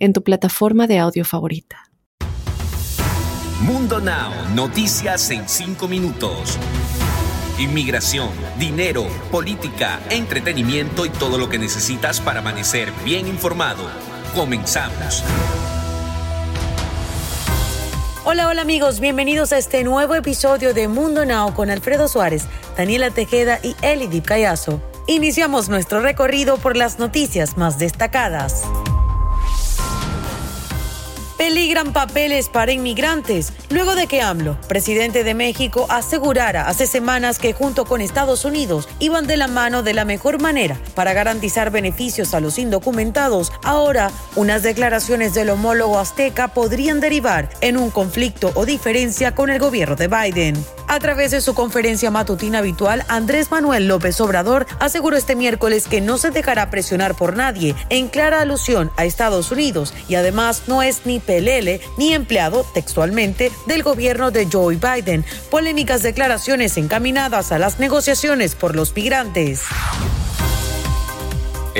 en tu plataforma de audio favorita. Mundo Now, noticias en 5 minutos. Inmigración, dinero, política, entretenimiento y todo lo que necesitas para amanecer bien informado. Comenzamos. Hola, hola amigos, bienvenidos a este nuevo episodio de Mundo Now con Alfredo Suárez, Daniela Tejeda y Elidip Callazo. Iniciamos nuestro recorrido por las noticias más destacadas. Peligran papeles para inmigrantes luego de que AMLO, presidente de México, asegurara hace semanas que junto con Estados Unidos iban de la mano de la mejor manera para garantizar beneficios a los indocumentados. Ahora, unas declaraciones del homólogo azteca podrían derivar en un conflicto o diferencia con el gobierno de Biden. A través de su conferencia matutina habitual, Andrés Manuel López Obrador aseguró este miércoles que no se dejará presionar por nadie, en clara alusión a Estados Unidos, y además no es ni PLL ni empleado textualmente del gobierno de Joe Biden. Polémicas declaraciones encaminadas a las negociaciones por los migrantes.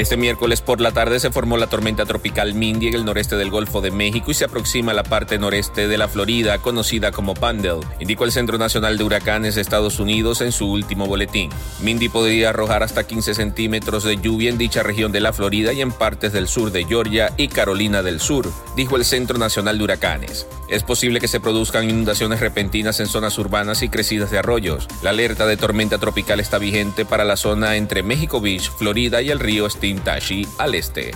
Este miércoles por la tarde se formó la tormenta tropical Mindy en el noreste del Golfo de México y se aproxima a la parte noreste de la Florida, conocida como Pandel, indicó el Centro Nacional de Huracanes de Estados Unidos en su último boletín. Mindy podría arrojar hasta 15 centímetros de lluvia en dicha región de la Florida y en partes del sur de Georgia y Carolina del Sur, dijo el Centro Nacional de Huracanes. Es posible que se produzcan inundaciones repentinas en zonas urbanas y crecidas de arroyos. La alerta de tormenta tropical está vigente para la zona entre México Beach, Florida y el río Tashi al este.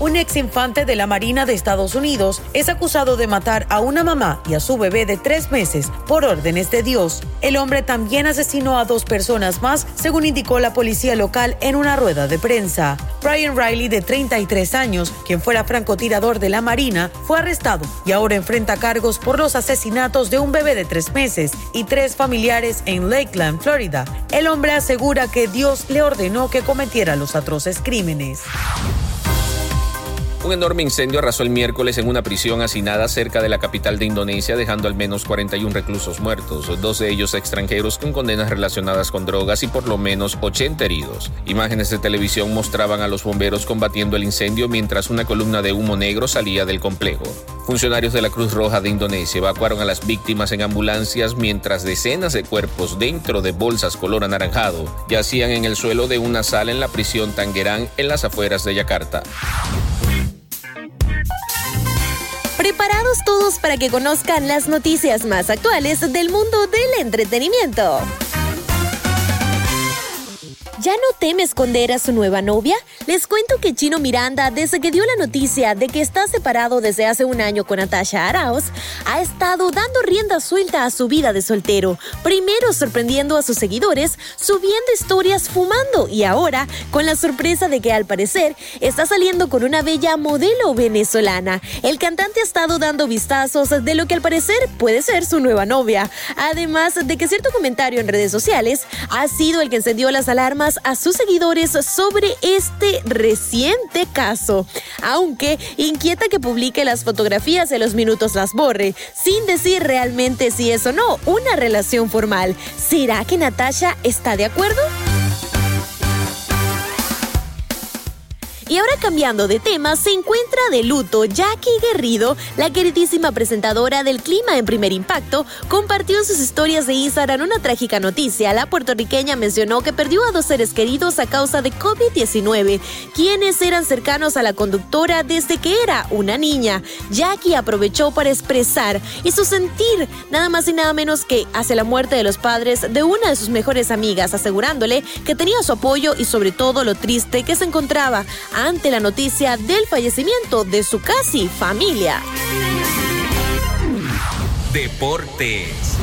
Un ex infante de la Marina de Estados Unidos es acusado de matar a una mamá y a su bebé de tres meses por órdenes de Dios. El hombre también asesinó a dos personas más, según indicó la policía local en una rueda de prensa. Brian Riley, de 33 años, quien fuera francotirador de la Marina, fue arrestado y ahora enfrenta cargos por los asesinatos de un bebé de tres meses y tres familiares en Lakeland, Florida. El hombre asegura que Dios le ordenó que cometiera los atroces crímenes. Un enorme incendio arrasó el miércoles en una prisión hacinada cerca de la capital de Indonesia, dejando al menos 41 reclusos muertos, dos de ellos extranjeros con condenas relacionadas con drogas y por lo menos 80 heridos. Imágenes de televisión mostraban a los bomberos combatiendo el incendio mientras una columna de humo negro salía del complejo. Funcionarios de la Cruz Roja de Indonesia evacuaron a las víctimas en ambulancias mientras decenas de cuerpos dentro de bolsas color anaranjado yacían en el suelo de una sala en la prisión Tangerang en las afueras de Yakarta. Preparados todos para que conozcan las noticias más actuales del mundo del entretenimiento. ¿Ya no teme esconder a su nueva novia? Les cuento que Chino Miranda, desde que dio la noticia de que está separado desde hace un año con Natasha Arauz, ha estado dando rienda suelta a su vida de soltero. Primero sorprendiendo a sus seguidores, subiendo historias fumando y ahora con la sorpresa de que al parecer está saliendo con una bella modelo venezolana. El cantante ha estado dando vistazos de lo que al parecer puede ser su nueva novia. Además de que cierto comentario en redes sociales ha sido el que encendió las alarmas a sus seguidores sobre este reciente caso, aunque inquieta que publique las fotografías de los minutos las borre, sin decir realmente si es o no una relación formal. ¿Será que Natasha está de acuerdo? Y ahora cambiando de tema, se encuentra de luto Jackie Guerrido, la queridísima presentadora del Clima en Primer Impacto, compartió en sus historias de Instagram una trágica noticia. La puertorriqueña mencionó que perdió a dos seres queridos a causa de COVID-19, quienes eran cercanos a la conductora desde que era una niña. Jackie aprovechó para expresar y su sentir nada más y nada menos que hacia la muerte de los padres de una de sus mejores amigas, asegurándole que tenía su apoyo y sobre todo lo triste que se encontraba ante la noticia del fallecimiento de su casi familia. Deportes.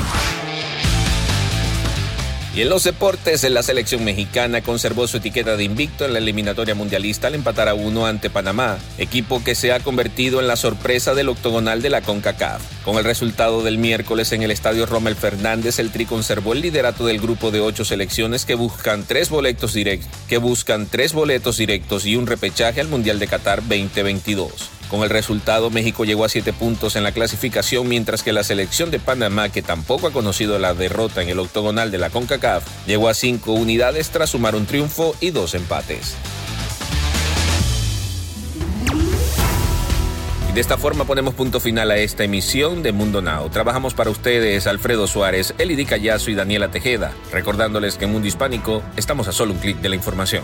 Y en los deportes, la selección mexicana conservó su etiqueta de invicto en la eliminatoria mundialista al empatar a uno ante Panamá, equipo que se ha convertido en la sorpresa del octogonal de la CONCACAF. Con el resultado del miércoles en el estadio Rommel Fernández, el Tri conservó el liderato del grupo de ocho selecciones que buscan tres boletos directos, que buscan tres boletos directos y un repechaje al Mundial de Qatar 2022. Con el resultado, México llegó a siete puntos en la clasificación, mientras que la selección de Panamá, que tampoco ha conocido la derrota en el octogonal de la CONCACAF, llegó a cinco unidades tras sumar un triunfo y dos empates. De esta forma ponemos punto final a esta emisión de Mundo Now. Trabajamos para ustedes Alfredo Suárez, Elidi Callazo y Daniela Tejeda, recordándoles que en Mundo Hispánico estamos a solo un clic de la información.